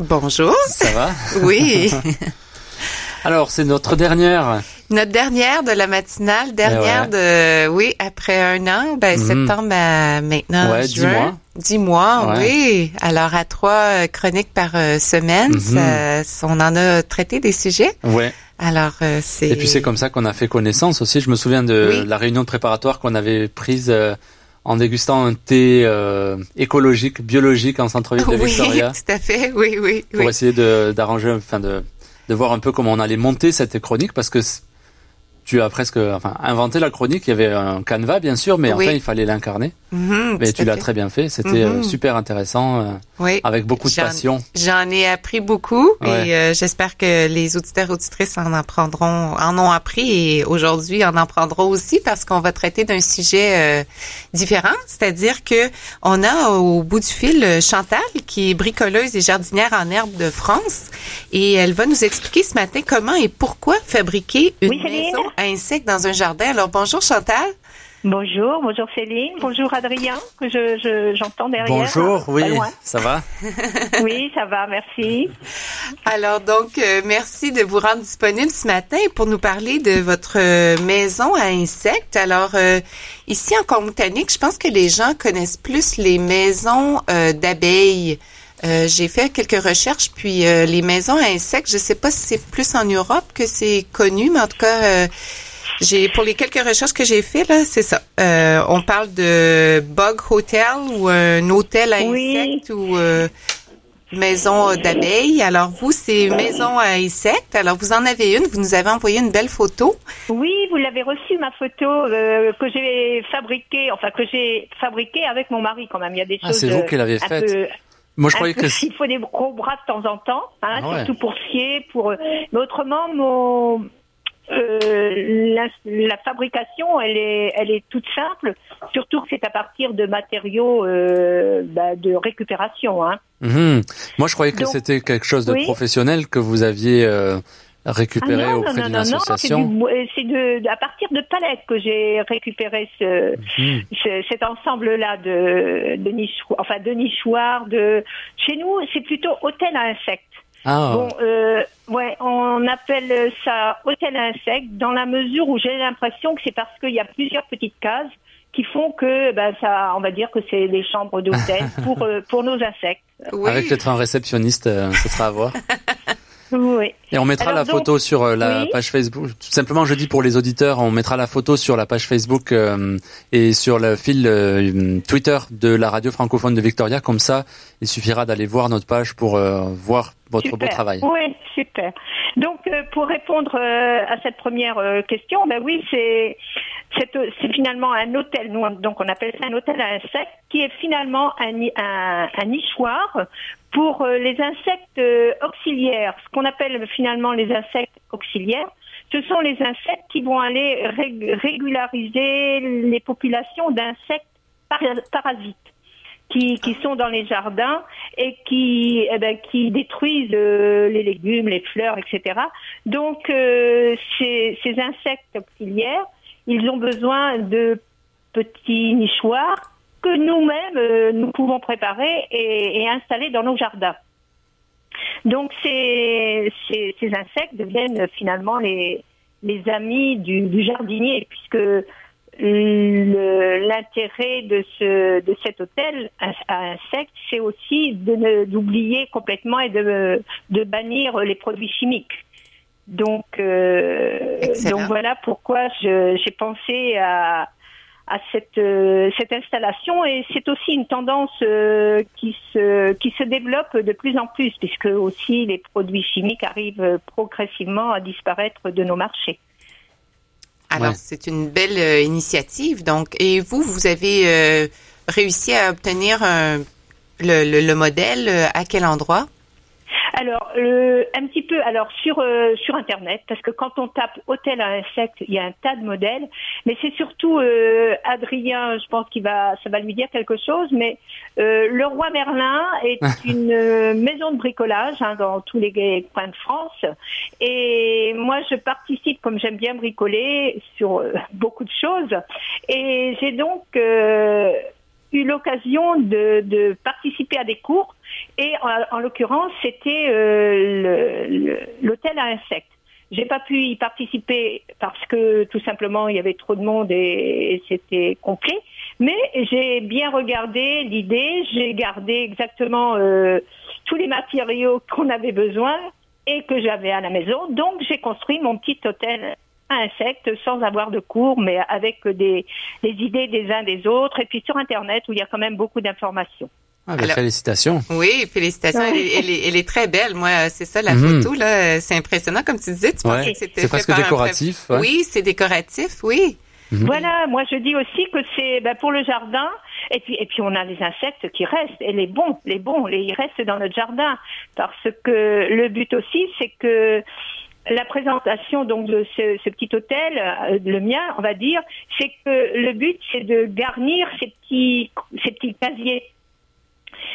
Bonjour. Ça va Oui. Alors, c'est notre dernière. Notre dernière de la matinale, dernière Eh de, oui, après un an, ben, Mhm. septembre à maintenant Ouais, dix juin. mois. Dix mois, Ouais. oui. Alors, à trois euh, chroniques par euh, semaine, Mhm. ça- on en a traité des sujets. Ouais. Alors, euh, c'est... Et puis c'est comme ça qu'on a fait connaissance aussi. Je me souviens de Oui. la réunion de préparatoire qu'on avait prise euh, en dégustant un thé euh, écologique, biologique en centre-ville de Oui, Victoria tout à fait, oui, oui, pour oui. essayer de d'arranger, enfin de de voir un peu comment on allait monter cette chronique parce que tu as presque enfin inventé la chronique. Il y avait un canevas bien sûr, mais Oui. enfin il fallait l'incarner. Mhm, Mais tu l'as très bien fait. C'était euh, Mhm. super intéressant, euh, Oui. avec beaucoup de passion. J'en ai appris beaucoup Ouais. et euh, j'espère que les auditeurs auditrices en apprendront, en ont appris et aujourd'hui en en prendront aussi parce qu'on va traiter d'un sujet euh, différent, c'est-à-dire que on a au bout du fil euh, Chantal qui est bricoleuse et jardinière en herbe de France et elle va nous expliquer ce matin comment et pourquoi fabriquer une Oui, maison à insectes dans un jardin. Alors bonjour Chantal. Bonjour, bonjour Céline, bonjour Adrien, que je, je- j'entends derrière. Bonjour, Pas oui, ça va? Oui, ça va, merci. Alors donc, euh, merci de vous rendre disponible ce matin pour nous parler de votre euh, maison à insectes. Alors, euh, ici en Colombie-Britannique, je pense que les gens connaissent plus les maisons euh, d'abeilles. Euh, J'ai fait quelques recherches, puis euh, les maisons à insectes, je sais pas si c'est plus en Europe que c'est connu, mais en tout cas, euh, j'ai pour les quelques recherches que j'ai fait là, c'est ça. Euh, on parle de bug hotel ou un hôtel à Oui. insectes ou euh, maison d'abeilles. Alors vous, c'est maison à insectes. Alors vous en avez une. Vous nous avez envoyé une belle photo. Oui, vous l'avez reçu ma photo euh, que j'ai fabriquée, enfin que j'ai fabriquée avec mon mari quand même. Il y a des Ah, choses. c'est vous euh, qui l'avez faite. Moi, je croyais que Il faut des gros bras de temps en temps, hein, Ah ouais. surtout pour scier, pour. euh, Mais autrement, mon euh, la, la fabrication, elle est, elle est toute simple. Surtout que c'est à partir de matériaux euh, bah, de récupération. Hein. Mhm. Moi, je croyais que c'était quelque chose de Oui. professionnel que vous aviez euh, récupéré Ah non, auprès d'une non, non, c'est association. euh, c'est de, à partir de palettes que j'ai récupéré ce, Mhm. ce- cet ensemble-là de, de nichoirs, enfin de nichoirs. De... Chez nous, c'est plutôt hôtel à insectes. Ah, Bon, euh, ouais, on appelle ça hôtel à insectes dans la mesure où j'ai l'impression que c'est parce qu'il y a plusieurs petites cases qui font que, ben, ça, on va dire que c'est les chambres d'hôtel pour euh, pour nos insectes. Oui. avec peut-être un réceptionniste, euh, ce sera à voir. Oui. Et on mettra Alors la donc, photo sur euh, la oui. page Facebook. Tout simplement, je dis pour les auditeurs, on mettra la photo sur la page Facebook euh, et sur le fil euh, Twitter de la radio francophone de Victoria. Comme ça, il suffira d'aller voir notre page pour euh, voir votre beau travail. Oui, super. Donc, pour répondre à cette première question, ben oui, c'est finalement un hôtel. Nous, donc, on appelle ça un hôtel à insectes, qui est finalement un, ni- un, un nichoir pour euh, les insectes euh, auxiliaires. Ce qu'on appelle finalement les insectes auxiliaires, ce sont les insectes qui vont aller rég- régulariser les populations d'insectes para- parasites qui, qui sont dans les jardins et qui, eh ben, qui détruisent euh, les légumes, les fleurs, etc. Donc, euh, ces, ces insectes auxiliaires, ils ont besoin de petits nichoirs que nous-mêmes, euh, nous pouvons préparer et, et installer dans nos jardins. Donc, ces, ces, ces insectes deviennent finalement les, les amis du, du jardinier, puisque l'intérêt de ce de cet hôtel à, insectes, c'est aussi d'oublier complètement et de de bannir les produits chimiques. Donc euh, donc voilà pourquoi j'ai pensé à à cette euh, cette installation et c'est aussi une tendance euh, qui se qui se développe de plus en plus puisque aussi les produits chimiques arrivent progressivement à disparaître de nos marchés. Alors Ouais. c'est une belle euh, initiative. Donc, et vous, vous avez euh, réussi à obtenir le, le, le modèle euh, à quel endroit? Alors, euh, un petit peu, alors sur euh, sur internet, parce que quand on tape hôtel à insectes, il y a un tas de modèles, mais c'est surtout euh, Adrien, je pense qu'il va, ça va lui dire quelque chose, mais euh, le roi Merlin est une euh, maison de bricolage hein, dans tous les coins de France, et moi je participe, comme j'aime bien bricoler, sur euh, beaucoup de choses, et j'ai donc euh, eu l'occasion de, de, participer à des cours et en, l'occurrence c'était euh, l'hôtel à insectes. J'ai pas pu y participer parce que tout simplement il y avait trop de monde et, c'était complet. Mais j'ai bien regardé l'idée, j'ai gardé exactement euh, tous les matériaux qu'on avait besoin et que j'avais à la maison. Donc j'ai construit mon petit hôtel à insectes sans avoir de cours, mais avec des, des idées des uns des autres. Et puis sur Internet où il y a quand même beaucoup d'informations. Ah, ben, félicitations. Oui, félicitations. Elle, est, elle, est, très belle. Moi, c'est ça la mhm. photo là. C'est impressionnant, comme tu disais. Tu pensais que c'était C'est presque décoratif. Oui, c'est décoratif. Oui. Mhm. Voilà, moi je dis aussi que c'est ben, pour le jardin, et puis et puis on a les insectes qui restent, et les bons, les bons, les, ils restent dans notre jardin, parce que le but aussi c'est que la présentation donc de ce, ce, petit hôtel, euh, le mien, on va dire, c'est que le but c'est de garnir ces petits ces petits casiers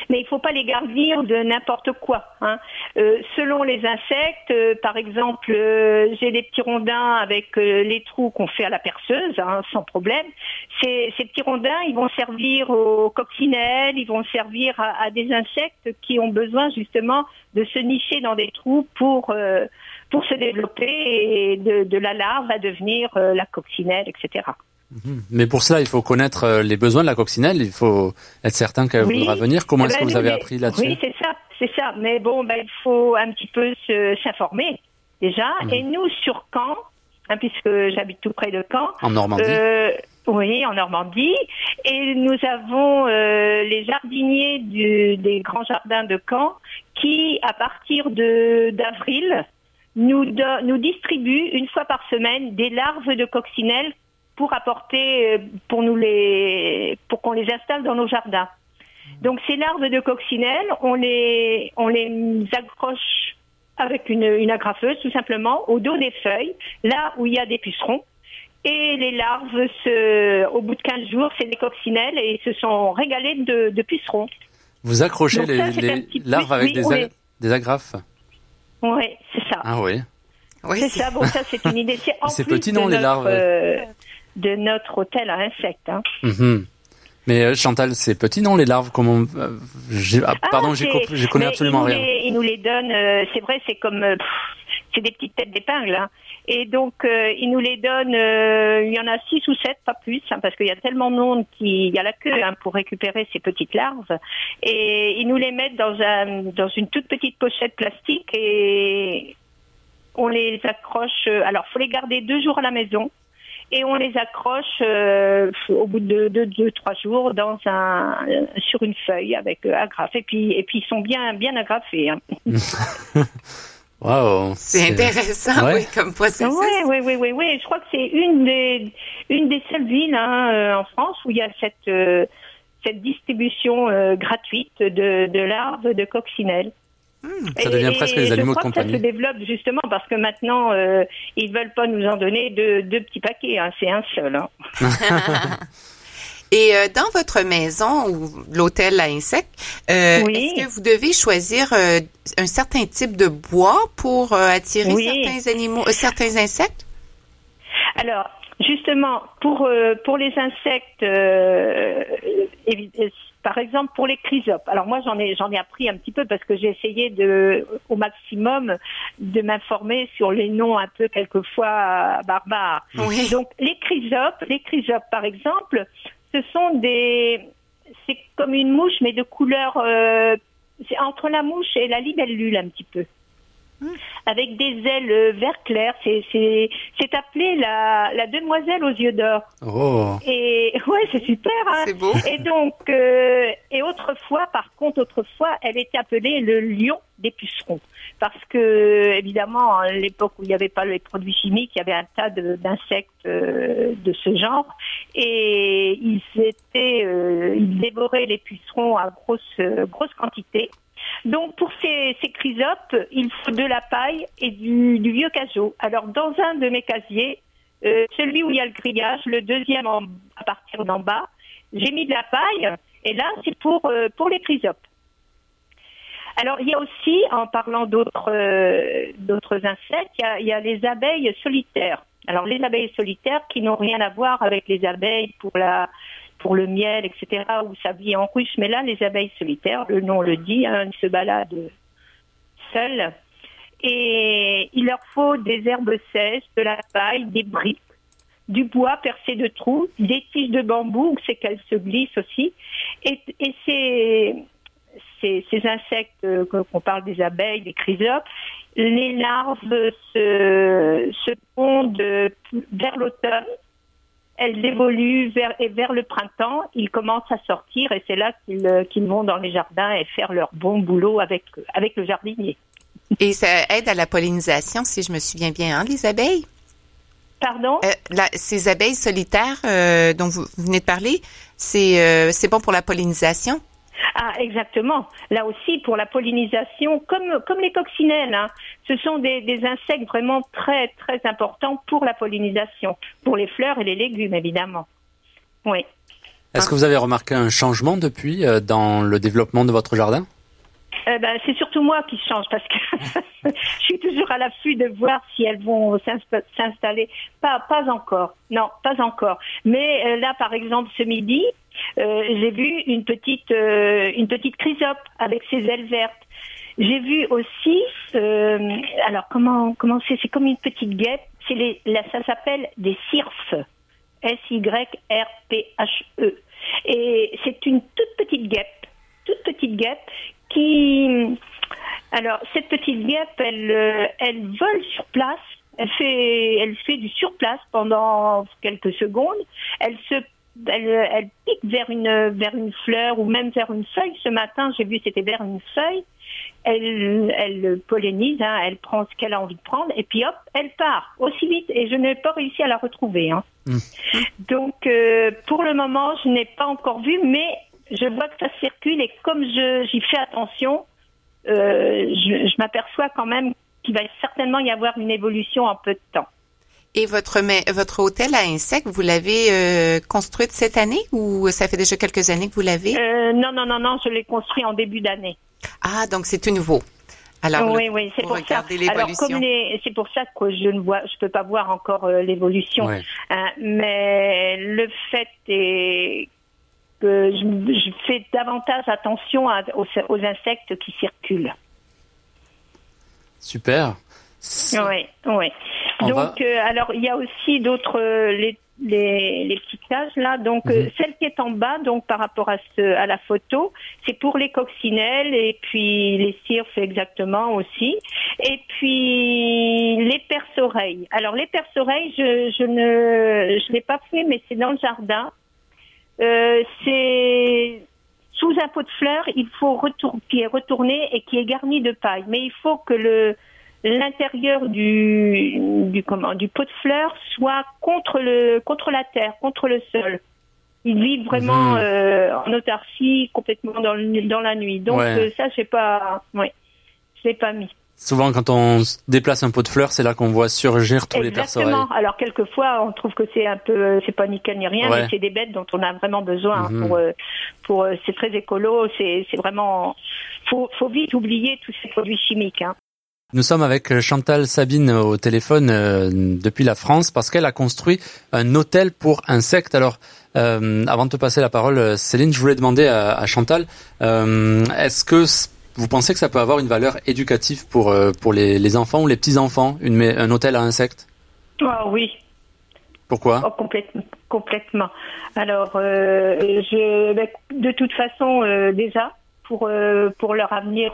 mais il ne faut pas les garnir de n'importe quoi. Hein. Euh, selon les insectes, euh, par exemple, euh, j'ai des petits rondins avec les trous qu'on fait à la perceuse, hein, sans problème. Ces, ces, petits rondins, ils vont servir aux coccinelles, ils vont servir à, des insectes qui ont besoin justement de se nicher dans des trous pour pour se développer et de, de la larve à devenir la coccinelle, etc. Mhm. Mais pour cela, il faut connaître euh, les besoins de la coccinelle. Il faut être certain qu'elle voudra venir. Comment est-ce que vous avez appris là-dessus? Oui, c'est ça, c'est ça. Mais bon, ben, il faut un petit peu s'informer déjà. Mhm. Et nous, sur Caen, hein, puisque j'habite tout près de Caen. En Normandie. Euh, oui, en Normandie. Et nous avons euh, les jardiniers du, des grands jardins de Caen qui, à partir d'avril, nous, nous distribuent une fois par semaine des larves de coccinelle pour apporter, euh, pour nous les, pour qu'on les installe dans nos jardins. Donc ces larves de coccinelle, on les, on les accroche avec une, une agrafeuse tout simplement au dos des feuilles, là où il y a des pucerons. Et les larves, se, au bout de 15 jours, c'est des coccinelles et se sont régalées de, de pucerons. Vous accrochez les, larves avec des, des agrafes? Oui, c'est ça. Ah oui. Oui, c'est ça. Bon, ça, c'est une idée. C'est petit, non, les larves euh, de notre hôtel à insectes. Hein. Mhm. Mais euh, Chantal, c'est petit, non, les larves Comment euh, ah, Pardon, j'ai connais absolument rien. ils nous les donnent. Euh, c'est vrai, c'est comme c'est des petites têtes d'épingle. Hein. Et donc, ils nous les donnent. il y en a six ou sept, pas plus, hein, parce qu'il y a tellement de monde qui y a la queue hein, pour récupérer ces petites larves. Et ils nous les mettent dans un dans une toute petite pochette plastique et on les accroche. Alors, faut les garder deux jours à la maison et on les accroche euh, au bout de deux, trois jours dans un sur une feuille avec euh, agrafe et puis et puis ils sont bien bien agrafés. Hein. Wow, c'est intéressant, oui, comme processus. Oui, oui, oui, oui, oui. Je crois que c'est une des une des seules villes hein, euh, en France où il y a cette euh, cette distribution gratuite de, de larves de coccinelles. Hmm, ça devient presque des animaux de compagnie. ça se développe justement parce que maintenant, euh, ils veulent pas nous en donner deux, deux petits paquets, hein, c'est un seul. Hein. Et euh, dans votre maison ou l'hôtel à insectes, euh, est-ce que vous devez choisir euh, un certain type de bois pour attirer certains animaux, certains insectes? Alors, justement, pour pour les insectes, par exemple, pour les chrysopes. Alors moi, j'en ai, j'en ai appris un petit peu parce que j'ai essayé de, au maximum, de m'informer sur les noms un peu quelquefois barbares. Donc les chrysopes, les chrysopes, par exemple, ce sont des, c'est comme une mouche mais de couleur, euh, c'est entre la mouche et la libellule un petit peu. Hmm. avec des ailes vert clair. C'est appelé la, la demoiselle aux yeux d'or. Oh. Et ouais, c'est super. Hein. C'est beau. Et donc, euh, et autrefois, par contre, autrefois, elle était appelée le lion des pucerons. Parce que, évidemment, à l'époque où il n'y avait pas les produits chimiques, il y avait un tas d'insectes euh, de, ce genre. Et ils étaient, euh, ils dévoraient les pucerons à grosse, grosse quantité. Donc pour ces, chrysopes, il faut de la paille et du, vieux casseau. Alors dans un de mes casiers, euh, celui où il y a le grillage, le deuxième à partir d'en bas, j'ai mis de la paille et là c'est pour euh, les chrysopes. Alors il y a aussi, en parlant d'autres euh, insectes, il y a les abeilles solitaires. Alors les abeilles solitaires qui n'ont rien à voir avec les abeilles pour la pour le miel, etc., ça vit en ruche. Mais là, les abeilles solitaires, le nom le dit, hein, se baladent seules. Et il leur faut des herbes sèches, de la paille, des briques, du bois percé de trous, des tiges de bambou, c'est qu'elles se glissent aussi. Et, ces, insectes, euh, qu'on parle des abeilles, des chrysopes, les larves se, se vers l'automne elles évoluent vers, et vers le printemps, ils commencent à sortir et c'est là qu'ils vont dans les jardins et faire leur bon boulot avec, avec le jardinier. Et ça aide à la pollinisation, si je me souviens bien, hein, les abeilles? Pardon? Euh, ces abeilles solitaires euh, dont vous venez de parler, c'est euh, c'est bon pour la pollinisation? Ah, exactement. Là aussi, pour la pollinisation, comme, comme les coccinelles, hein, ce sont des, des, insectes vraiment très, très importants pour la pollinisation, pour les fleurs et les légumes, évidemment. Oui. Est-ce que vous avez remarqué un changement depuis dans le développement de votre jardin? Euh, ben, c'est surtout moi qui change parce que je suis toujours à l'affût de voir si elles vont s'installer. Pas, pas encore. Non, pas encore. Mais euh, là, par exemple, ce midi, euh, j'ai vu une petite, euh, une petite chrysope avec ses ailes vertes. J'ai vu aussi, alors comment, comment c'est? C'est comme une petite guêpe. C'est les, ça s'appelle des cirfes. S-Y-R-P-H-E. Et c'est une toute petite guêpe, toute petite guêpe qui, alors cette petite guêpe, elle, euh, elle vole sur place. Elle fait, elle fait du surplace pendant quelques secondes. Elle se elle, elle, pique vers une vers une fleur ou même vers une feuille. Ce matin, j'ai vu c'était vers une feuille. Elle, elle pollinise, hein, elle prend ce qu'elle a envie de prendre et puis hop, elle part aussi vite et je n'ai pas réussi à la retrouver. Hein. Mmh. Donc euh, pour le moment, je n'ai pas encore vu, mais je vois que ça circule et comme j'y fais attention, euh, je, je m'aperçois quand même qu'il va certainement y avoir une évolution en peu de temps. Et votre votre hôtel à insectes, vous l'avez euh, construit cette année ou ça fait déjà quelques années que vous l'avez? Euh, Non, non, non, non, je l'ai construit en début d'année. Ah, donc c'est tout nouveau. Alors, oui, oui, c'est pour, ça. Alors, comme c'est pour ça que je ne vois, je peux pas voir encore euh, l'évolution. Hein, mais le fait est je, fais davantage attention aux, insectes qui circulent. Super. Oui, oui. Donc, euh, alors, il y a aussi d'autres, euh, les, les, les, petites cages là. Donc, euh, mhm. celle qui est en bas, donc par rapport à, ce, à la photo, c'est pour les coccinelles et puis les cirfes exactement aussi. Et puis les perce-oreilles. Alors, les perce-oreilles, je, je ne je l'ai pas fait, mais c'est dans le jardin. Euh, c'est sous un pot de fleurs, il faut retourner, qui est retourné et qui est garni de paille. Mais il faut que le l'intérieur du du comment du pot de fleurs soit contre le contre la terre, contre le sol. Ils vivent vraiment mmh. euh, en autarcie, complètement dans, dans la nuit. Donc euh, ça, je pas, ouais, je l'ai pas mis. Souvent, quand on déplace un pot de fleurs, c'est là qu'on voit surgir tous les perce Exactement. Alors, quelquefois, on trouve que c'est un peu, c'est pas nickel ni rien, mais c'est des bêtes dont on a vraiment besoin mhm. pour, euh, pour, euh, c'est très écolo, c'est, c'est vraiment, faut, faut vite oublier tous ces produits chimiques, hein. Nous sommes avec euh, Chantal Sabine au téléphone depuis la France parce qu'elle a construit un hôtel pour insectes. Alors, avant de te passer la parole, Céline, je voulais demander à, à Chantal, est-ce que vous pensez que ça peut avoir une valeur éducative pour, euh, pour les, les enfants ou les petits-enfants, une, un hôtel à insectes? Ah oui. Pourquoi? Oh, complètement, complètement. Alors, euh, je, ben, de toute façon, euh, déjà, pour, pour leur avenir,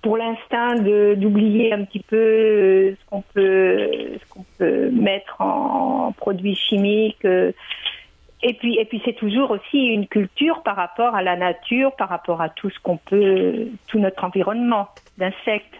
pour l'instinct d'oublier un petit peu ce qu'on peut, ce qu'on peut mettre en produits chimiques et puis, et puis c'est toujours aussi une culture par rapport à la nature, par rapport à tout ce qu'on peut, tout notre environnement d'insectes.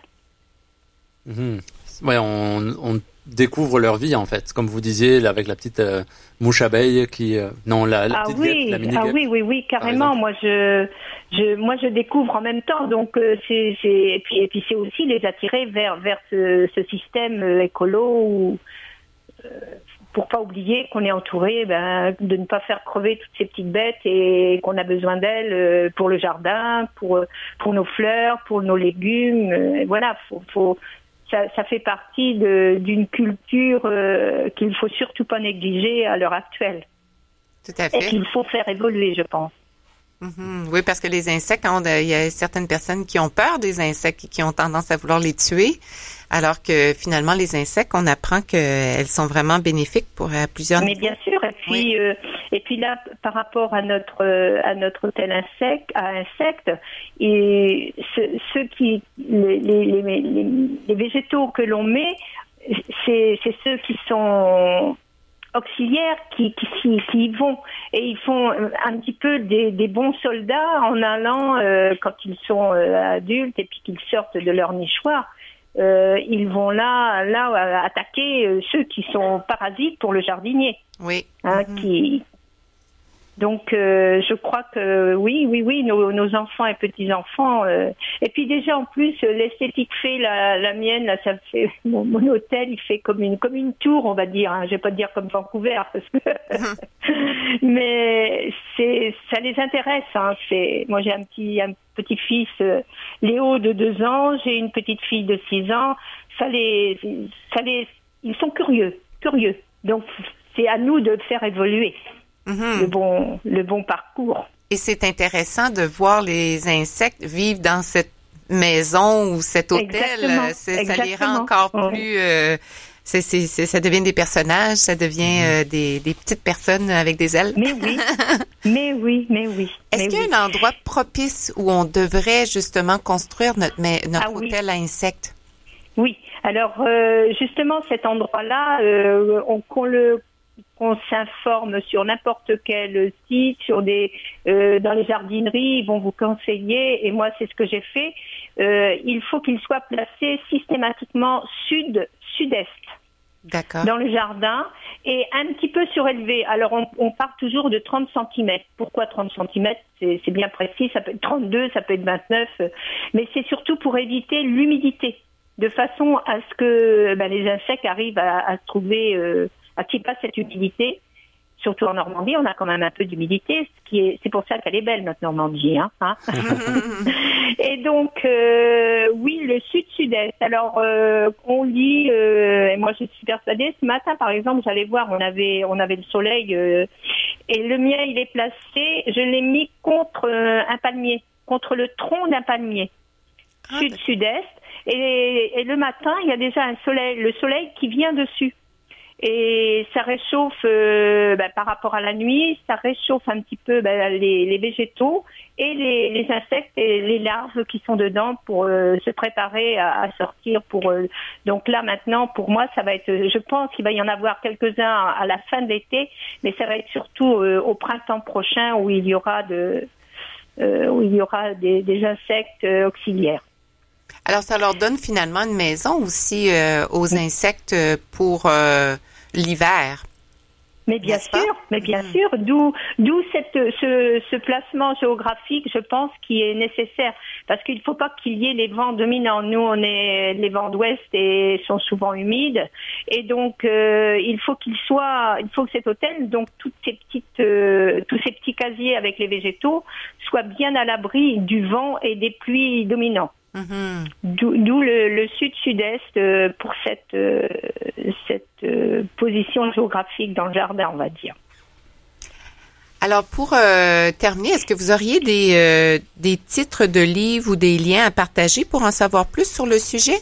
Mmh. Ouais, on, on, découvre leur vie en fait, comme vous disiez avec la petite euh, mouche abeille qui, euh, non la, la ah petite oui, la mini ah oui, oui, oui, carrément. Moi, je, je, moi, je découvre en même temps. Donc, euh, c'est, c'est, et puis, et puis c'est aussi les attirer vers, vers ce, ce système écolo où pour pas oublier qu'on est entouré ben, de ne pas faire crever toutes ces petites bêtes et qu'on a besoin d'elles euh, pour le jardin, pour pour nos fleurs, pour nos légumes. Euh, voilà, faut, faut ça, ça fait partie d'une culture euh, qu'il faut surtout pas négliger à l'heure actuelle. Tout à fait. Et qu'il faut faire évoluer, je pense. Mhm. Oui, parce que les insectes, il y a certaines personnes qui ont peur des insectes et qui ont tendance à vouloir les tuer, alors que finalement, les insectes, on apprend qu'elles sont vraiment bénéfiques pour à plusieurs Mais bien sûr, et puis, euh, et puis là, par rapport à notre à notre hôtel insecte, à insectes, et ceux qui les, les, les, les végétaux que l'on met, c'est ceux qui sont auxiliaires qui, qui, qui, y vont et ils font un petit peu des, des bons soldats en allant euh, quand ils sont euh, adultes et puis qu'ils sortent de leur nichoir. Euh, ils vont là, là attaquer ceux qui sont parasites pour le jardinier. Oui. Hein, mm-hmm. qui, donc, euh, je crois que oui, oui, oui, nos, nos enfants et petits enfants. Euh, et puis déjà en plus, l'esthétique fait la, la, mienne, là, ça fait mon, mon, hôtel, il fait comme une comme une tour, on va dire. Hein. Je vais pas dire comme Vancouver, parce que mais c'est ça les intéresse. Hein. C'est moi j'ai un petit un petit fils euh, Léo de deux ans, j'ai une petite fille de six ans. Ça les ça les ils sont curieux, curieux. Donc c'est à nous de faire évoluer. Mhm. le, bon, le bon parcours. Et c'est intéressant de voir les insectes vivre dans cette maison ou cet hôtel. Ça les rend encore plus... Euh, ça devient des personnages, ça devient mhm. euh, des, des, petites personnes avec des ailes. Mais oui, mais oui, mais oui. Est-ce qu'il y a un endroit propice où on devrait justement construire notre, notre ah hôtel à insectes? Oui. Alors euh, justement, cet endroit-là, euh, on, qu'on le qu'on s'informe sur n'importe quel site, sur des euh, dans les jardineries, ils vont vous conseiller. Et moi, c'est ce que j'ai fait. Euh, il faut qu'il soit placé systématiquement sud sud-est. D'accord. Dans le jardin et un petit peu surélevé. Alors on, on part toujours de 30 cm. Pourquoi 30 cm C'est bien précis. Ça peut être 32, ça peut être 29, mais c'est surtout pour éviter l'humidité, de façon à ce que ben, les insectes arrivent à, à se trouver euh, qui passe cette humidité. Surtout en Normandie, on a quand même un peu d'humidité, ce qui est, c'est pour ça qu'elle est belle notre Normandie, hein. hein. et donc, euh, oui, le sud-sud-est. Alors, euh, on lit, euh, et moi je suis persuadée. Ce matin, par exemple, j'allais voir, on avait, on avait le soleil, et le mien, il est placé. Je l'ai mis contre un palmier, contre le tronc d'un palmier, ah, sud-sud-est. Et, et le matin, il y a déjà un soleil, le soleil qui vient dessus et ça réchauffe euh, bah, par rapport à la nuit, ça réchauffe un petit peu bah, les, les, végétaux et les, les, insectes et les larves qui sont dedans pour euh, se préparer à, à sortir. Pour euh, donc là maintenant, pour moi, ça va être, je pense qu'il va y en avoir quelques-uns à la fin de l'été, mais ça va être surtout au printemps prochain où il y aura de où il y aura des, des insectes auxiliaires. Alors, ça leur donne finalement une maison aussi aux insectes pour l'hiver. Mais bien sûr, mais bien mm. sûr, d'où d'où cette ce, ce, placement géographique, je pense, qui est nécessaire, parce qu'il ne faut pas qu'il y ait les vents dominants. Nous, on est les vents d'ouest et sont souvent humides, et donc euh, il faut qu'il soit, il faut que cet hôtel, donc toutes ces petites, euh, tous ces petits casiers avec les végétaux, soient bien à l'abri du vent et des pluies dominants. Mm-hmm. D'où le, sud-sud-est euh, pour cette, euh, cette euh, position géographique dans le jardin, on va dire. Alors pour terminer, est-ce que vous auriez des, des titres de livres ou des liens à partager pour en savoir plus sur le sujet,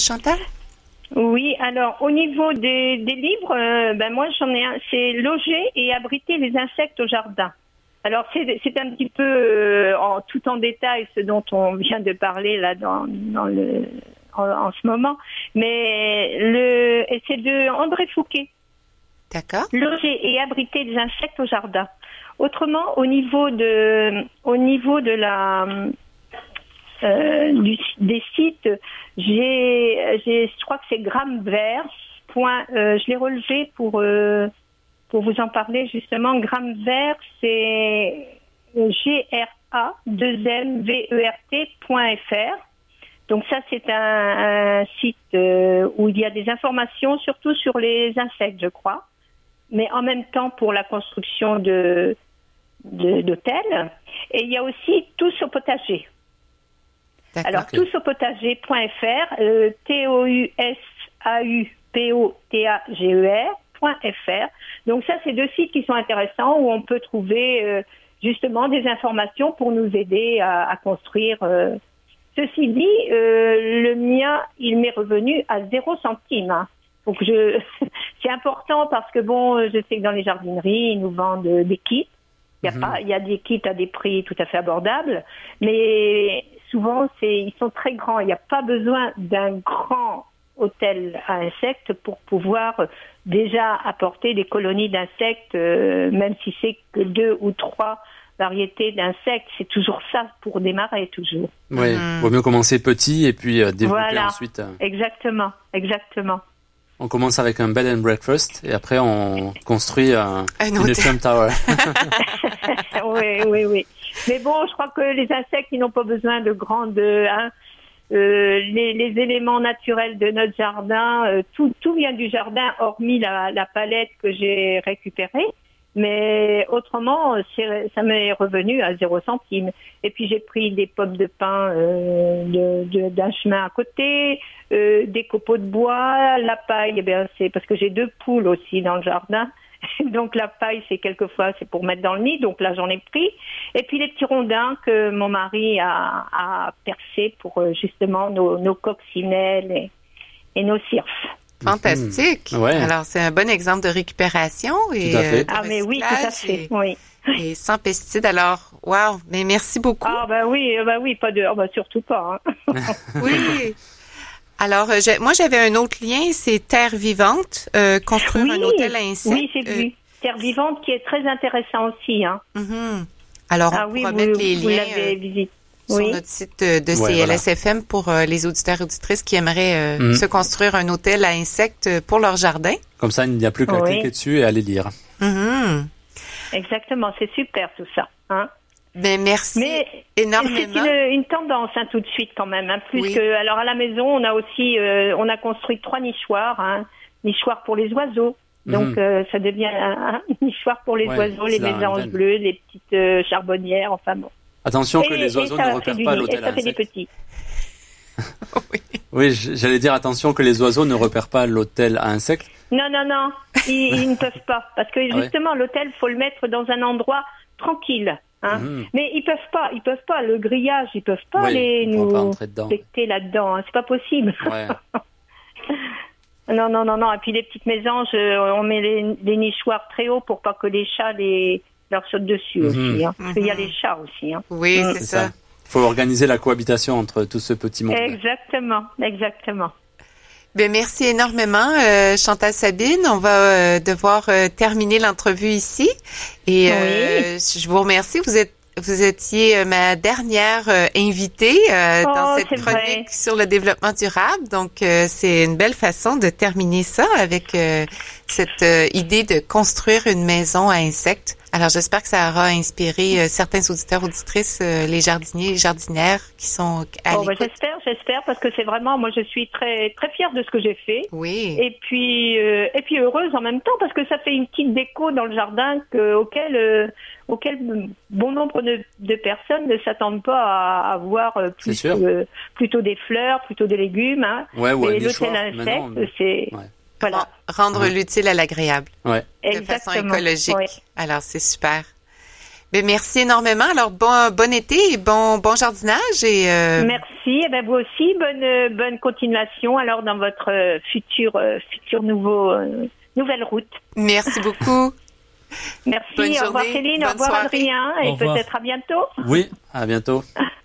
Chantal? Oui, alors au niveau des, des livres, ben moi j'en ai un, c'est Loger et abriter les insectes au jardin. Alors c'est un petit peu euh, en, tout en détail ce dont on vient de parler là dans, dans le en, ce moment, mais le c'est de André Fouquet. D'accord. Loger et abriter des insectes au jardin. Autrement, au niveau de au niveau de la euh, du, des sites, j'ai je crois que c'est Gramverse. Point, euh, je l'ai relevé pour euh, pour vous en parler justement, Gramme Vert, c'est G-R-A 2 M V E R T.fr. Donc ça, c'est un, site euh, où il y a des informations, surtout sur les insectes, je crois, mais en même temps pour la construction de d'hôtels. Et il y a aussi tous au potager. Alors tous au potager.fr, euh, T Donc ça, c'est deux sites qui sont intéressants où on peut trouver euh, justement des informations pour nous aider à, construire. Euh. Ceci dit, euh, le mien, il m'est revenu à zéro centime. Hein. Donc je, c'est important parce que bon, je sais que dans les jardineries, ils nous vendent des kits. Il y a mhm. pas, il y a des kits à des prix tout à fait abordables, mais souvent c'est, ils sont très grands. Il n'y a pas besoin d'un grand hôtel à insectes pour pouvoir déjà apporter des colonies d'insectes, euh, même si c'est que deux ou trois variétés d'insectes, c'est toujours ça pour démarrer toujours. Oui, il vaut mieux commencer petit et puis euh, développer ensuite. Euh. Exactement, exactement. On commence avec un bed and breakfast et après on construit un, une Trump Tower. oui, oui, oui. Mais bon, je crois que les insectes, ils n'ont pas besoin de grandes. Hein, euh, les, les, éléments naturels de notre jardin, euh, tout, tout vient du jardin, hormis la, palette que j'ai récupérée. Mais autrement, ça m'est revenu à zéro centime. Et puis j'ai pris des pommes de pin euh, d'un chemin à côté, euh, des copeaux de bois, la paille. Eh bien, c'est parce que j'ai deux poules aussi dans le jardin. donc la paille, c'est quelquefois c'est pour mettre dans le nid. Donc là, j'en ai pris. Et puis les petits rondins que mon mari a, a percés pour euh, justement nos, nos coccinelles et, et nos cirfs. Fantastique. Ouais. Alors, c'est un bon exemple de récupération et euh, ah mais oui, tout à fait. Et, oui. et sans pesticides. Alors, wow. Mais merci beaucoup. Ah ben oui, ben oui, pas de, oh, ben surtout pas. Hein. oui. Alors, euh, moi, j'avais un autre lien, c'est Terre vivante, euh, construire un hôtel à insectes. Oui, c'est vu. Terre vivante qui est très intéressant aussi. Hein. Mm-hmm. Alors, on ah, oui, mettre les liens sur notre site de, CLSFM pour les auditeurs et auditrices qui aimeraient mm. se construire un hôtel à insectes pour leur jardin. Comme ça, il n'y a plus qu'à cliquer dessus et aller lire. Mm-hmm. Exactement, c'est super tout ça. Hein. Ben, merci Mais énormément. C'est une, tendance hein, tout de suite quand même. Hein, plus que alors à la maison, on a aussi euh, on a construit trois nichoirs, hein, nichoirs pour les oiseaux. Donc mhm. euh, ça devient un, nichoir pour les oiseaux, les mésanges bleues, les petites euh, charbonnières, enfin bon. Attention que les oiseaux ne repèrent pas l'hôtel à insectes. oui, oui j'allais dire attention que les oiseaux ne repèrent pas l'hôtel à insectes. Non, non, non, ils, ne peuvent pas. Parce que ah justement, l'hôtel, faut le mettre dans un endroit tranquille. Hein? Mhm. Mais ils peuvent pas, ils peuvent pas le grillage, ils peuvent pas aller nous péter là-dedans. Hein. C'est pas possible. non, non, non, non. Et puis les petites mésanges, euh, on met les, nichoirs très haut pour pas que les chats les leur sautent dessus mhm. aussi. Hein. Parce qu'il y a mhm. les chats aussi. Hein. Oui, mm. c'est ça. Il faut organiser la cohabitation entre tout ce petit monde. Exactement, exactement. Ben, merci énormément, euh, Chantal Sabine. On va euh, devoir euh, terminer l'entrevue ici. Et je vous remercie. Vous êtes vous étiez ma dernière invitée dans oh, cette chronique sur le développement durable. Donc, c'est une belle façon de terminer ça avec cette idée de construire une maison à insectes. Alors, j'espère que ça aura inspiré euh, certains auditeurs, auditrices, euh, les jardiniers, les jardinières qui sont à oh, J'espère, j'espère, parce que c'est vraiment, moi, je suis très, très fière de ce que j'ai fait. Oui. Et puis, euh, et puis heureuse en même temps, parce que ça fait une petite déco dans le jardin que, auquel, auquel bon nombre de, de personnes ne s'attendent pas à, à voir plus, plutôt des fleurs, plutôt des légumes. Hein. Ouais, ouais, Et l'hôtel insecte, c'est voilà. Rendre l'utile à l'agréable. Ouais. De façon écologique. Alors, c'est super. Mais merci énormément. Alors, bon, bon été et bon, bon jardinage. Et, euh... Merci. Et ben, vous aussi, bonne, bonne continuation alors dans votre euh, futur, euh, futur nouveau, euh, nouvelle route. Merci beaucoup. merci. au revoir Céline, au revoir Adrien et peut-être à bientôt. Oui, à bientôt.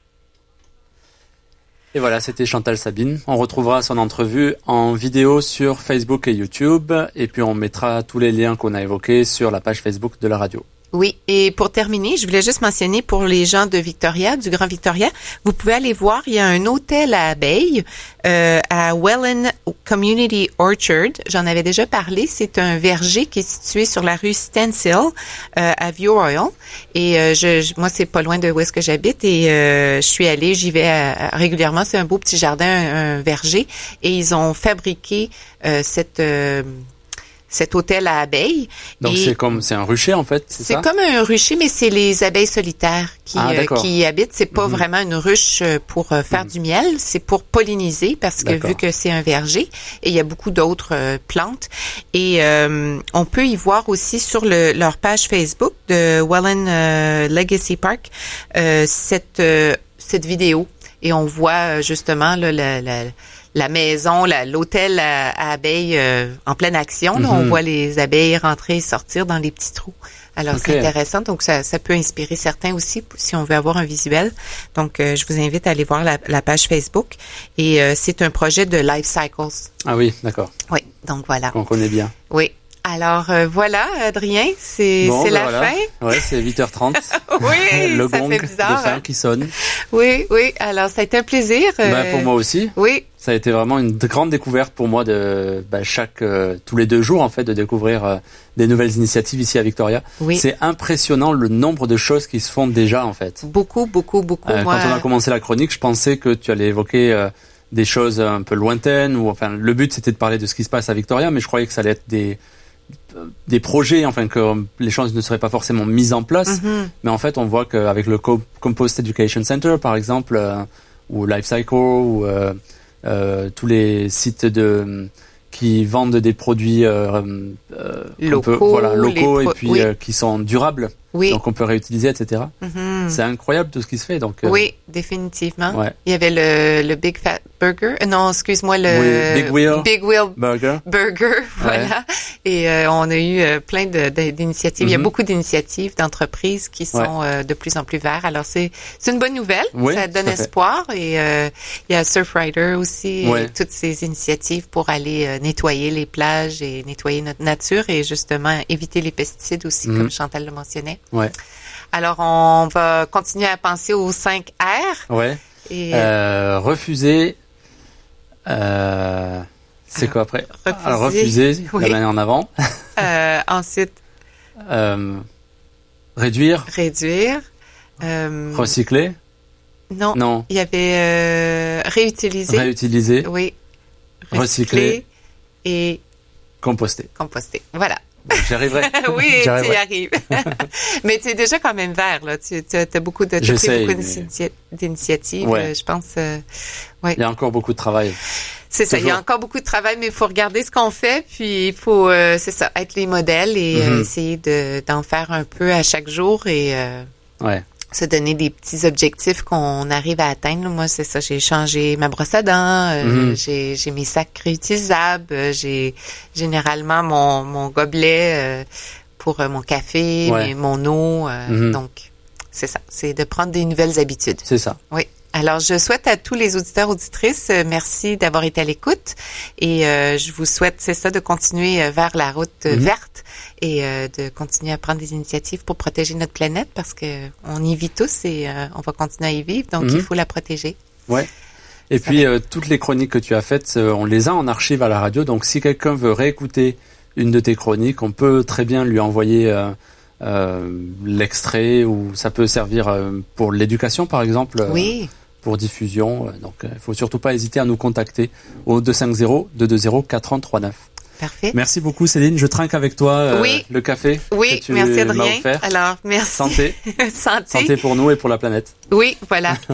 Et voilà, c'était Chantal Sabine. On retrouvera son entrevue en vidéo sur Facebook et YouTube, et puis on mettra tous les liens qu'on a évoqués sur la page Facebook de la radio. Oui, et pour terminer, je voulais juste mentionner pour les gens de Victoria, du Grand Victoria, vous pouvez aller voir, il y a un hôtel à abeilles euh, à Welland Community Orchard. J'en avais déjà parlé. C'est un verger qui est situé sur la rue Stencil euh, à View Royal. Et euh, je, moi, c'est pas loin de où est-ce que j'habite. Et euh, je suis allée, j'y vais régulièrement. C'est un beau petit jardin, un, verger. Et ils ont fabriqué cette cet hôtel à abeilles. Donc c'est comme c'est un rucher en fait, c'est c'est ça? comme un rucher, mais c'est les abeilles solitaires qui, Ah, euh, qui y habitent. C'est pas Mhm. vraiment une ruche euh, pour euh, faire du miel, c'est pour polliniser parce que vu que c'est un verger et il y a beaucoup d'autres euh, plantes. Et euh, on peut y voir aussi sur le, leur page Facebook de Welland Legacy Park euh, cette euh, cette vidéo et on voit justement là, la, la, la maison, l'hôtel à, à abeilles euh, en pleine action. là. On Mhm. voit les abeilles rentrer et sortir dans les petits trous. Alors, c'est intéressant. Donc, ça, ça peut inspirer certains aussi si on veut avoir un visuel. Donc, euh, je vous invite à aller voir la, la page Facebook. Et euh, c'est un projet de Life Cycles. Ah oui, d'accord. Oui, donc voilà. On connaît bien. Oui. Alors, euh, voilà, Adrien, c'est Bon, ben la voilà. fin? Ouais, c'est 8h30. Oui, le ça gong fait de bizarre. fin hein. qui sonne. Oui, oui. Alors, ça a été un plaisir. Euh, pour moi aussi. Oui, Ça a été vraiment une grande découverte pour moi de bah, chaque euh, tous les deux jours en fait de découvrir euh, des nouvelles initiatives ici à Victoria. oui. C'est impressionnant le nombre de choses qui se font déjà en fait. Beaucoup, beaucoup, beaucoup. Euh, Moi, Quand on a commencé la chronique, je pensais que tu allais évoquer des choses un peu lointaines ou enfin le but c'était de parler de ce qui se passe à Victoria, mais je croyais que ça allait être des des projets, enfin que les choses ne seraient pas forcément mises en place. Mhm. Mais en fait, on voit qu'avec le Co- Compost Education Center, par exemple, ou Life Cycle, ou tous les sites de qui vendent des produits euh, euh, Locaux, voilà, les locaux et puis oui. euh, qui sont durables, oui. donc on peut réutiliser, etc. Mhm. C'est incroyable tout ce qui se fait. Donc, euh, Oui, définitivement. ouais. Il y avait le, le Big Fat Burger. Euh, Non, excuse-moi, le Oui, Big Wheel. Big Wheel Burger. Burger, voilà. Et euh, on a eu euh, plein de- de- d'initiatives. Il y a Mhm. beaucoup d'initiatives d'entreprises qui sont euh, de plus en plus verts. Alors c'est c'est une bonne nouvelle. Oui, ça donne espoir. Et euh, il y a Surfrider aussi, et toutes ces initiatives pour aller nettoyer les plages et nettoyer notre nature et justement éviter les pesticides aussi, Mhm. comme Chantal le mentionnait. Ouais. Alors on va continuer à penser aux 5 R. Ouais. Et Euh, refuser. Euh, c'est quoi après? Alors refuser, Oui. la main en avant. euh, ensuite réduire, réduire. Recycler. non, Non. il y avait réutiliser. Réutiliser, oui. Recycler. et composter. composter. Voilà. Bon, J'y arriverai. oui, tu y arrives. Mais tu es déjà quand même vert, là. Tu as, beaucoup de, pris d'initiatives. Ouais. euh, je pense. euh, Il y a encore beaucoup de travail. c'est ça. Il y a encore beaucoup de travail, mais il faut regarder ce qu'on fait, puis il faut, euh, c'est ça, être les modèles et euh, Mhm. essayer de, d'en faire un peu à chaque jour et Ouais. Se donner des petits objectifs qu'on arrive à atteindre. Moi, c'est ça. J'ai changé ma brosse à dents. euh, Mhm. J'ai j'ai mes sacs réutilisables. euh, J'ai généralement mon, mon gobelet euh, pour euh, mon café, Ouais. mon eau. euh, Mhm. Donc, c'est ça. C'est de prendre des nouvelles habitudes. C'est ça. Oui. Alors, je souhaite à tous les auditeurs auditrices, euh, merci d'avoir été à l'écoute et euh, je vous souhaite, c'est ça, de continuer euh, vers la route Mhm. verte et euh, de continuer à prendre des initiatives pour protéger notre planète parce que on y vit tous et euh, on va continuer à y vivre, donc Mhm. il faut la protéger. Ouais. Et Ça puis toutes les chroniques que tu as faites, on les a en archive à la radio. Donc si quelqu'un veut réécouter une de tes chroniques, on peut très bien lui envoyer l'extrait ou ça peut servir pour l'éducation par exemple, Oui, pour diffusion. Euh, Donc il faut surtout pas hésiter à nous contacter au 250 220 4039. parfait. Merci beaucoup Céline, je trinque avec toi euh, Oui. le café Oui, que tu merci Adrien. offert. Alors, merci. Santé, Santé. santé pour nous et pour la planète. Oui, voilà.